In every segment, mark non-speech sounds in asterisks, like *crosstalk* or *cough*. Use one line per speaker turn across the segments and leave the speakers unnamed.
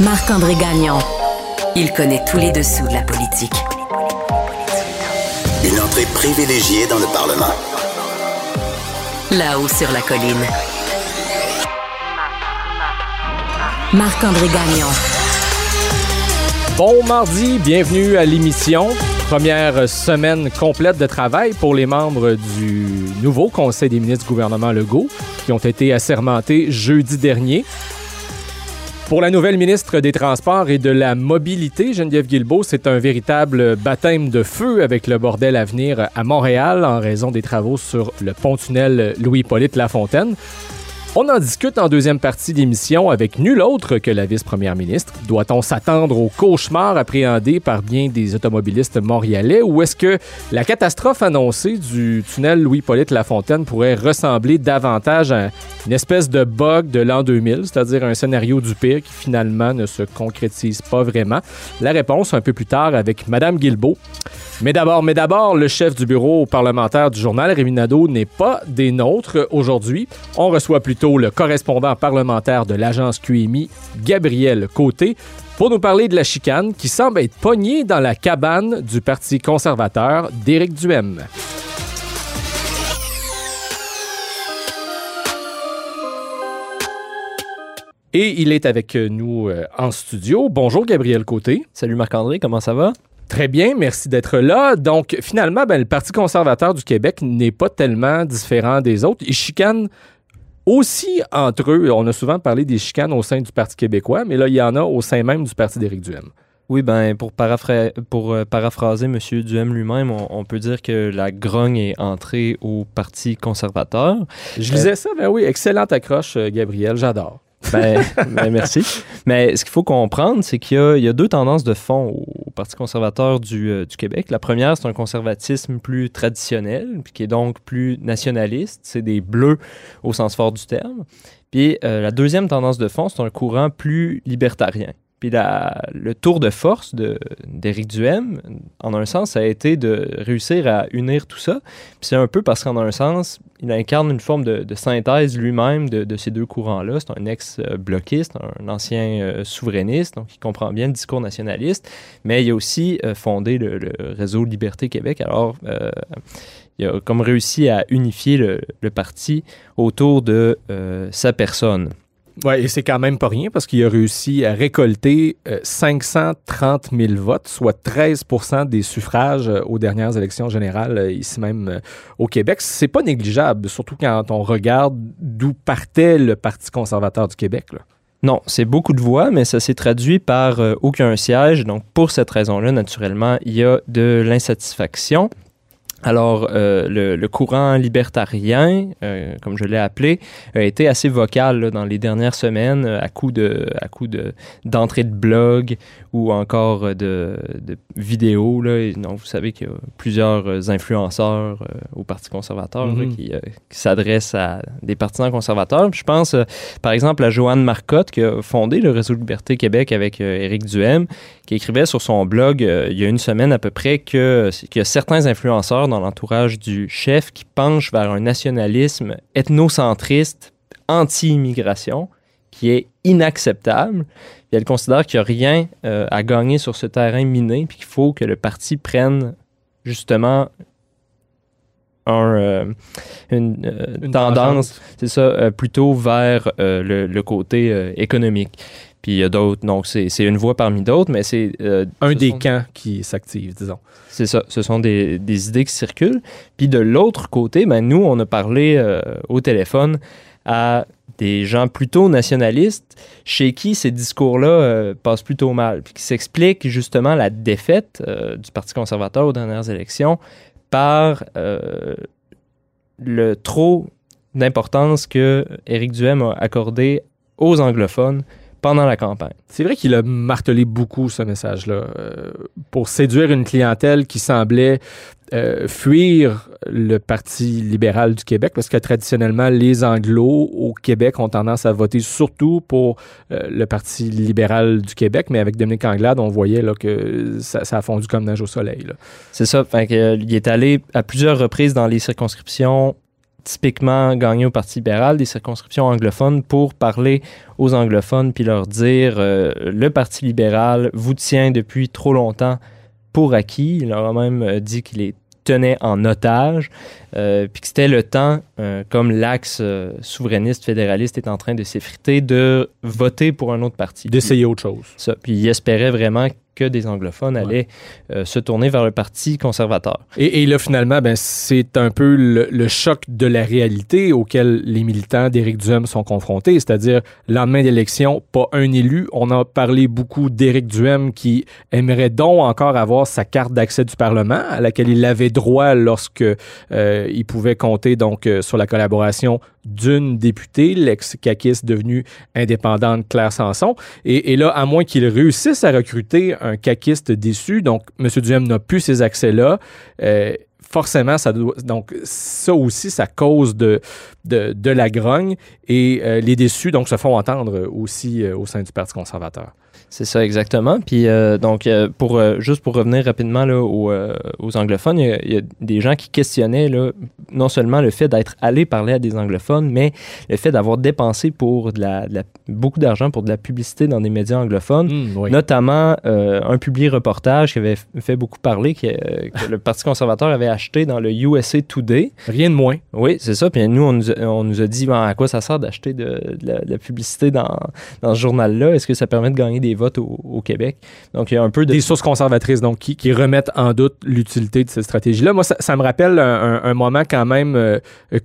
Marc-André Gagnon. Il connaît tous les dessous de la politique.
Une entrée privilégiée dans le Parlement.
Là-haut sur la colline. Marc-André Gagnon.
Bon mardi, bienvenue à l'émission. Première semaine complète de travail pour les membres du nouveau Conseil des ministres du gouvernement Legault qui ont été assermentés jeudi dernier. Pour la nouvelle ministre des Transports et de la Mobilité, Geneviève Guilbeault, c'est un véritable baptême de feu avec le bordel à venir à Montréal en raison des travaux sur le pont-tunnel Louis-Polyte Lafontaine. On en discute en deuxième partie d'émission avec nul autre que la vice-première ministre. Doit-on s'attendre au cauchemar appréhendé par bien des automobilistes montréalais ou est-ce que la catastrophe annoncée du tunnel Louis-Polyte Lafontaine pourrait ressembler davantage à une espèce de bug de l'an 2000, c'est-à-dire un scénario du pire qui finalement ne se concrétise pas vraiment? La réponse un peu plus tard avec Madame Guilbeault. Mais d'abord, mais d'abord, le chef du bureau parlementaire du journal, Rémi Nadeau, n'est pas des nôtres aujourd'hui. On reçoit plutôt le correspondant parlementaire de l'agence QMI, Gabriel Côté, pour nous parler de la chicane qui semble être pognée dans la cabane du Parti conservateur d'Éric Duhem. Et il est avec nous euh, en studio. Bonjour Gabriel Côté.
Salut Marc-André, comment ça va?
Très bien, merci d'être là. Donc, finalement, ben, le Parti conservateur du Québec n'est pas tellement différent des autres. Ils chicanent aussi entre eux. On a souvent parlé des chicanes au sein du Parti québécois, mais là, il y en a au sein même du Parti d'Éric Duhem.
Oui, ben pour, pour euh, paraphraser M. Duhem lui-même, on, peut dire que la grogne est entrée au Parti conservateur.
Je lisais ça, ben oui, excellente accroche, euh, Gabriel, j'adore.
Ben, ben, merci. *laughs* Mais ce qu'il faut comprendre, c'est qu'il y, a deux tendances de fond au Parti conservateur du, euh, du Québec. La première, c'est un conservatisme plus traditionnel, qui est donc plus nationaliste. C'est des bleus au sens fort du terme. Puis euh, la deuxième tendance de fond, c'est un courant plus libertarien. Puis le tour de force d'Éric Duhem, en un sens, a été de réussir à unir tout ça. Puis c'est un peu parce qu'en un sens, il incarne une forme de, synthèse lui-même de, ces deux courants-là. C'est un ex-bloquiste, un ancien euh, souverainiste, donc il comprend bien le discours nationaliste, mais il a aussi euh, fondé le, réseau Liberté Québec. Alors, euh, il a comme réussi à unifier le parti autour de sa personne.
Oui, et c'est quand même pas rien parce qu'il a réussi à récolter 530 euh, 000 votes, soit 13% des suffrages euh, aux dernières élections générales euh, ici même au Québec. C'est pas négligeable, surtout quand on regarde d'où partait le Parti conservateur du Québec.
Non, c'est beaucoup de voix, mais ça s'est traduit par aucun siège. Donc, pour cette raison-là, naturellement, il y a de l'insatisfaction. Alors, euh, le, courant libertarien, euh, comme je l'ai appelé, a été assez vocal dans les dernières semaines à coup de, à coup de d'entrée de blog ou encore de, de vidéos. Là. donc, vous savez qu'il y a plusieurs influenceurs euh, au Parti conservateur
Mhm.
qui, qui s'adressent à des partisans conservateurs. je pense, par exemple, à Joanne Marcotte qui a fondé le Réseau Liberté Québec avec Éric Duhem, qui écrivait sur son blog il y a une semaine à peu près que qu'il y a certains influenceurs dans l'entourage du chef qui penche vers un nationalisme ethnocentriste anti-immigration qui est inacceptable. Et elle considère qu'il n'y a rien euh, à gagner sur ce terrain miné, puis qu'il faut que le parti prenne justement un, euh, une, euh,
Une
tendance, c'est ça, plutôt vers le, le côté économique. Puis il y a d'autres, donc c'est c'est une voie parmi d'autres, mais c'est... euh,
Un
ce
des
sont-
camps qui s'active, disons.
c'est ça, ce sont des, des idées qui circulent. Puis de l'autre côté, ben, nous, on a parlé euh, au téléphone à des gens plutôt nationalistes chez qui ces discours-là euh, passent plutôt mal, puis qui s'expliquent justement la défaite du Parti conservateur aux dernières élections par le trop d'importance que Éric Duhem a accordé aux anglophones pendant la campagne.
C'est vrai qu'il a martelé beaucoup ce message-là euh, pour séduire une clientèle qui semblait euh, fuir le Parti libéral du Québec parce que traditionnellement, les Anglos au Québec ont tendance à voter surtout pour euh, le Parti libéral du Québec, mais avec Dominique Anglade, on voyait là, que ça, ça a fondu comme neige au soleil.
C'est ça. Fait que, il est allé à plusieurs reprises dans les circonscriptions typiquement gagné au Parti libéral, des circonscriptions anglophones, pour parler aux anglophones puis leur dire euh, le Parti libéral vous tient depuis trop longtemps pour acquis. Il leur a même euh, dit qu'il les tenait en otage, euh, puis que c'était le temps, euh, comme l'axe souverainiste fédéraliste est en train de s'effriter, de voter pour un autre parti.
D'essayer autre chose.
Ça. Puis il espérait vraiment que des anglophones allaient euh, se tourner vers le Parti conservateur.
Et, et là, finalement, ben, c'est un peu le, le choc de la réalité auquel les militants d'Éric Duhem sont confrontés, c'est-à-dire lendemain d'élection, pas un élu. On a parlé beaucoup d'Éric Duhem qui aimerait donc encore avoir sa carte d'accès du Parlement, à laquelle il avait droit lorsque euh, il pouvait compter donc euh, sur la collaboration d'une députée, l'ex-caquiste devenue indépendante Claire Sanson. Et, et là, à moins qu'il réussisse à recruter un caquiste déçu, donc M. Duhem n'a plus ces accès-là, euh, forcément, ça doit, donc ça aussi, ça cause de, de, de la grogne et euh, les déçus donc se font entendre aussi euh, au sein du Parti conservateur.
C'est ça exactement. Puis euh, donc euh, pour euh, juste pour revenir rapidement là, aux, aux anglophones, il y, a, il y, a des gens qui questionnaient là, non seulement le fait d'être allé parler à des anglophones, mais le fait d'avoir dépensé pour de la, de la beaucoup d'argent pour de la publicité dans des médias anglophones,
Mmh, oui.
notamment un publié reportage qui avait fait beaucoup parler que, que le Parti conservateur avait acheté dans le USA Today.
Rien de moins.
Oui, c'est ça. Puis nous, on nous a, on nous a dit ben, à quoi ça sert d'acheter de, de, la, de la publicité dans, dans ce journal-là? Est-ce que ça permet de gagner des au, Québec? Donc, il y a un peu de.
Des sources conservatrices, donc, qui, remettent en doute l'utilité de cette stratégie-là. Moi, ça, me rappelle un, moment quand même euh,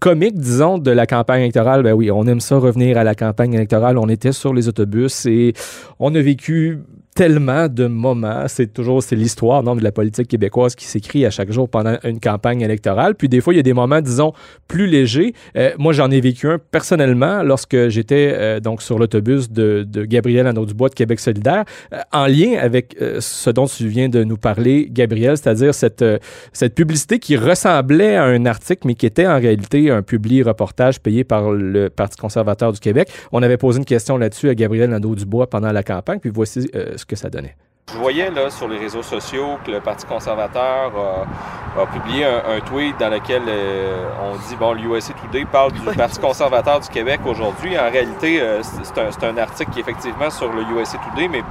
comique, disons, de la campagne électorale. Ben oui, on aime ça revenir à la campagne électorale. On était sur les autobus et on a vécu tellement de moments. C'est toujours c'est l'histoire non, de la politique québécoise qui s'écrit à chaque jour pendant une campagne électorale. Puis des fois, il y a des moments, disons, plus légers. Euh, moi, j'en ai vécu un personnellement lorsque j'étais euh, donc sur l'autobus de, de Gabriel Anneau-Dubois de Québec solidaire, euh, en lien avec ce dont tu viens de nous parler, Gabriel, c'est-à-dire cette, cette publicité qui ressemblait à un article, mais qui était en réalité un publié reportage payé par le Parti conservateur du Québec. On avait posé une question là-dessus à Gabriel Nadeau-Dubois pendant la campagne, puis voici euh, ce que ça donnait.
Je voyais là sur les réseaux sociaux que le Parti conservateur a, a publié un, un, tweet dans lequel euh, on dit bon l'USC Today parle du Parti conservateur du Québec aujourd'hui. En réalité, euh, c'est un, un, article qui est effectivement sur le USA Today, mais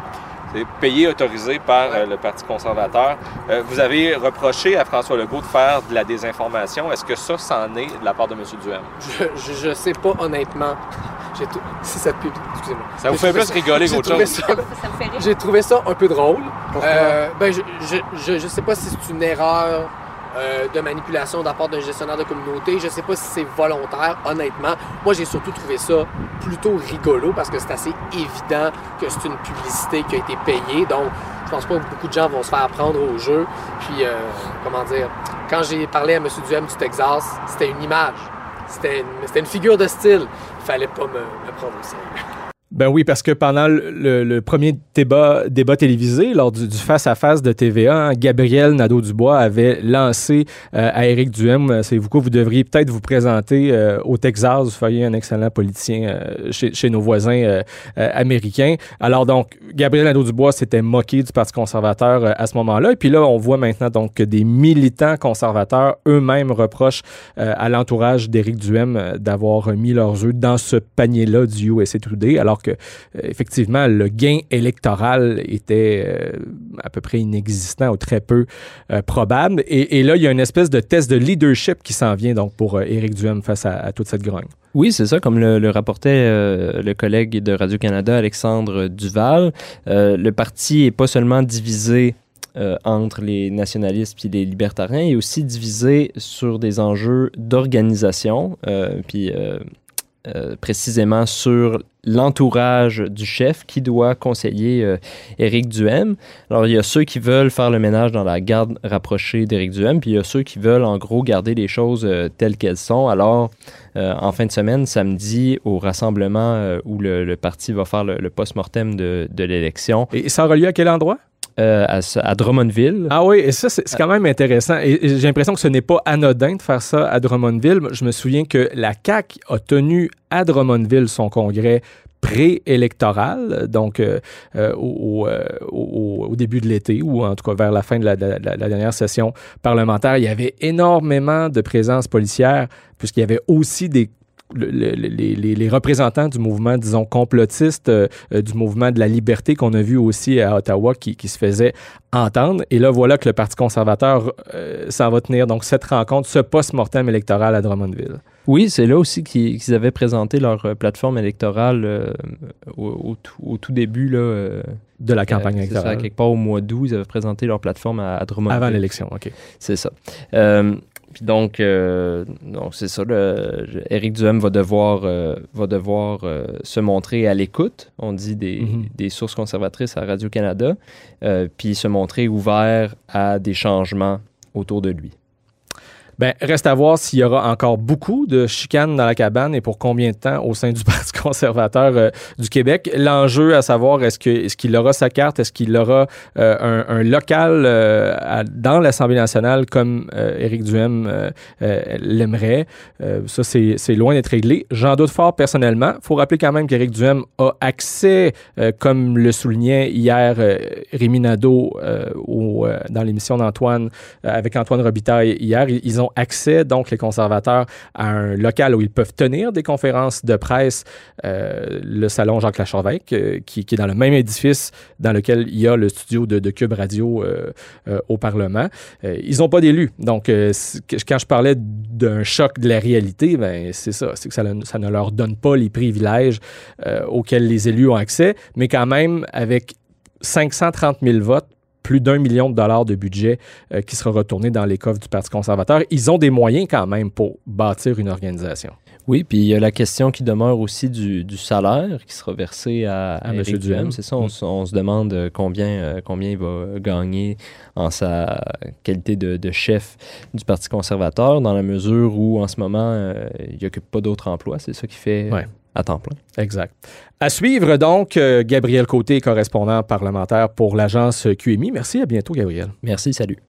payé, autorisé par euh, le Parti conservateur. Euh, vous avez reproché à François Legault de faire de la désinformation. Est-ce que ça, c'en est de la part de M. Duhem?
Je, je sais pas honnêtement. Si pub. Excusez-moi.
Ça vous fait plus rigoler qu'autre chose.
Ça, J'ai trouvé ça un peu drôle. Euh, ben, je, je, je, je sais pas si c'est une erreur euh, de manipulation de la part d'un gestionnaire de communauté. Je sais pas si c'est volontaire, honnêtement. Moi, j'ai surtout trouvé ça plutôt rigolo parce que c'est assez évident que c'est une publicité qui a été payée. Donc, je pense pas que beaucoup de gens vont se faire prendre au jeu. Puis, euh, comment dire, quand j'ai parlé à M. Duhem du Texas, c'était une image. C'était une, une, figure de style. Il fallait pas me, me prendre au sérieux.
Ben oui, parce que pendant le, premier débat, télévisé, lors du, face-à-face de TVA, Gabriel Nadeau-Dubois avait lancé euh, à Éric Duhem, c'est vous quoi, vous devriez peut-être vous présenter euh, au Texas, vous feriez un excellent politicien euh, chez, nos voisins euh, euh, américains. Alors donc, Gabriel Nadeau-Dubois s'était moqué du Parti conservateur euh, à ce moment-là. Et puis là, on voit maintenant donc que des militants conservateurs eux-mêmes reprochent à l'entourage d'Éric Duhem d'avoir mis leurs œufs dans ce panier-là du USA Today, alors que, euh, effectivement, le gain électoral était euh, à peu près inexistant ou très peu euh, probable. Et, là, il y a une espèce de test de leadership qui s'en vient donc pour Éric Duhem face à, toute cette grogne.
Oui, c'est ça, comme le, rapportait le collègue de Radio-Canada, Alexandre Duval. Le parti est pas seulement divisé entre les nationalistes et les libertariens, il est aussi divisé sur des enjeux d'organisation, puis euh, précisément sur l'entourage du chef qui doit conseiller euh, Éric Duhem. Alors, il y a ceux qui veulent faire le ménage dans la garde rapprochée d'Éric Duhem, puis il y a ceux qui veulent, en gros, garder les choses euh, telles qu'elles sont. Alors, en fin de semaine, samedi, au rassemblement où le, parti va faire le, post-mortem de, de l'élection.
Et ça aura lieu à quel endroit?
Euh, à, Drummondville.
Ah oui, et ça, c'est quand même intéressant. Et, j'ai l'impression que ce n'est pas anodin de faire ça à Drummondville. Je me souviens que la CAQ a tenu à Drummondville son congrès préélectorale, donc euh, euh, au, début de l'été ou en tout cas vers la fin de la dernière session parlementaire, il y avait énormément de présence policière puisqu'il y avait aussi des le, les, les, les, représentants du mouvement, disons, complotiste, euh, du mouvement de la liberté qu'on a vu aussi à Ottawa qui, qui, se faisait entendre. Et là, voilà que le Parti conservateur euh, s'en va tenir donc cette rencontre, ce post-mortem électoral à Drummondville.
Oui, c'est là aussi qu'ils avaient présenté leur euh, plateforme électorale euh, au, au, au, tout début là, euh,
de la campagne électorale.
Ça, quelque part au mois d'août, ils avaient présenté leur plateforme à, à Drummondville.
Avant l'élection, OK.
C'est ça. Puis donc, euh, donc c'est ça. Le, Éric Duhem va devoir, euh, va devoir euh, se montrer à l'écoute, on dit des, mm -hmm. des, sources conservatrices à Radio-Canada, puis se montrer ouvert à des changements autour de lui.
Ben, reste à voir s'il y aura encore beaucoup de chicanes dans la cabane et pour combien de temps au sein du *laughs* Parti conservateur euh, du Québec. L'enjeu à savoir, est-ce qu'il est aura sa carte, est-ce qu'il aura euh, un, un, local euh, à, dans l'Assemblée nationale comme Éric Duhem l'aimerait? ça, c'est loin d'être réglé. J'en doute fort personnellement. Faut rappeler quand même qu'Éric Duhem a accès, comme le soulignait hier Rémi Nadeau au, dans l'émission d'Antoine, avec Antoine Robitaille hier. Ils ont accès, donc les conservateurs, à un local où ils peuvent tenir des conférences de presse, euh, le salon Jacques Lacharvec, euh, qui, est dans le même édifice dans lequel il y a le studio de, Cube Radio euh, au Parlement. ils n'ont pas d'élus. Donc, quand je parlais d'un choc de la réalité, ben, c'est ça, c'est que ça, ne leur donne pas les privilèges auxquels les élus ont accès, mais quand même, avec 530 000 votes, plus d'un million de dollars de budget euh, qui sera retourné dans les coffres du Parti conservateur. Ils ont des moyens quand même pour bâtir une organisation.
Oui, puis il y a la question qui demeure aussi du, du salaire qui sera versé à, à, à M. Duhem. C'est ça, on, on, se demande combien, euh, combien il va gagner en sa qualité de, de, chef du Parti conservateur, dans la mesure où en ce moment, euh, il n'y occupe pas d'autres emplois. C'est ça qui fait
ouais.
À temps plein.
Exact. À suivre donc, euh, Gabriel Côté, correspondant parlementaire pour l'agence QMI. Merci, à bientôt, Gabriel.
Merci, salut.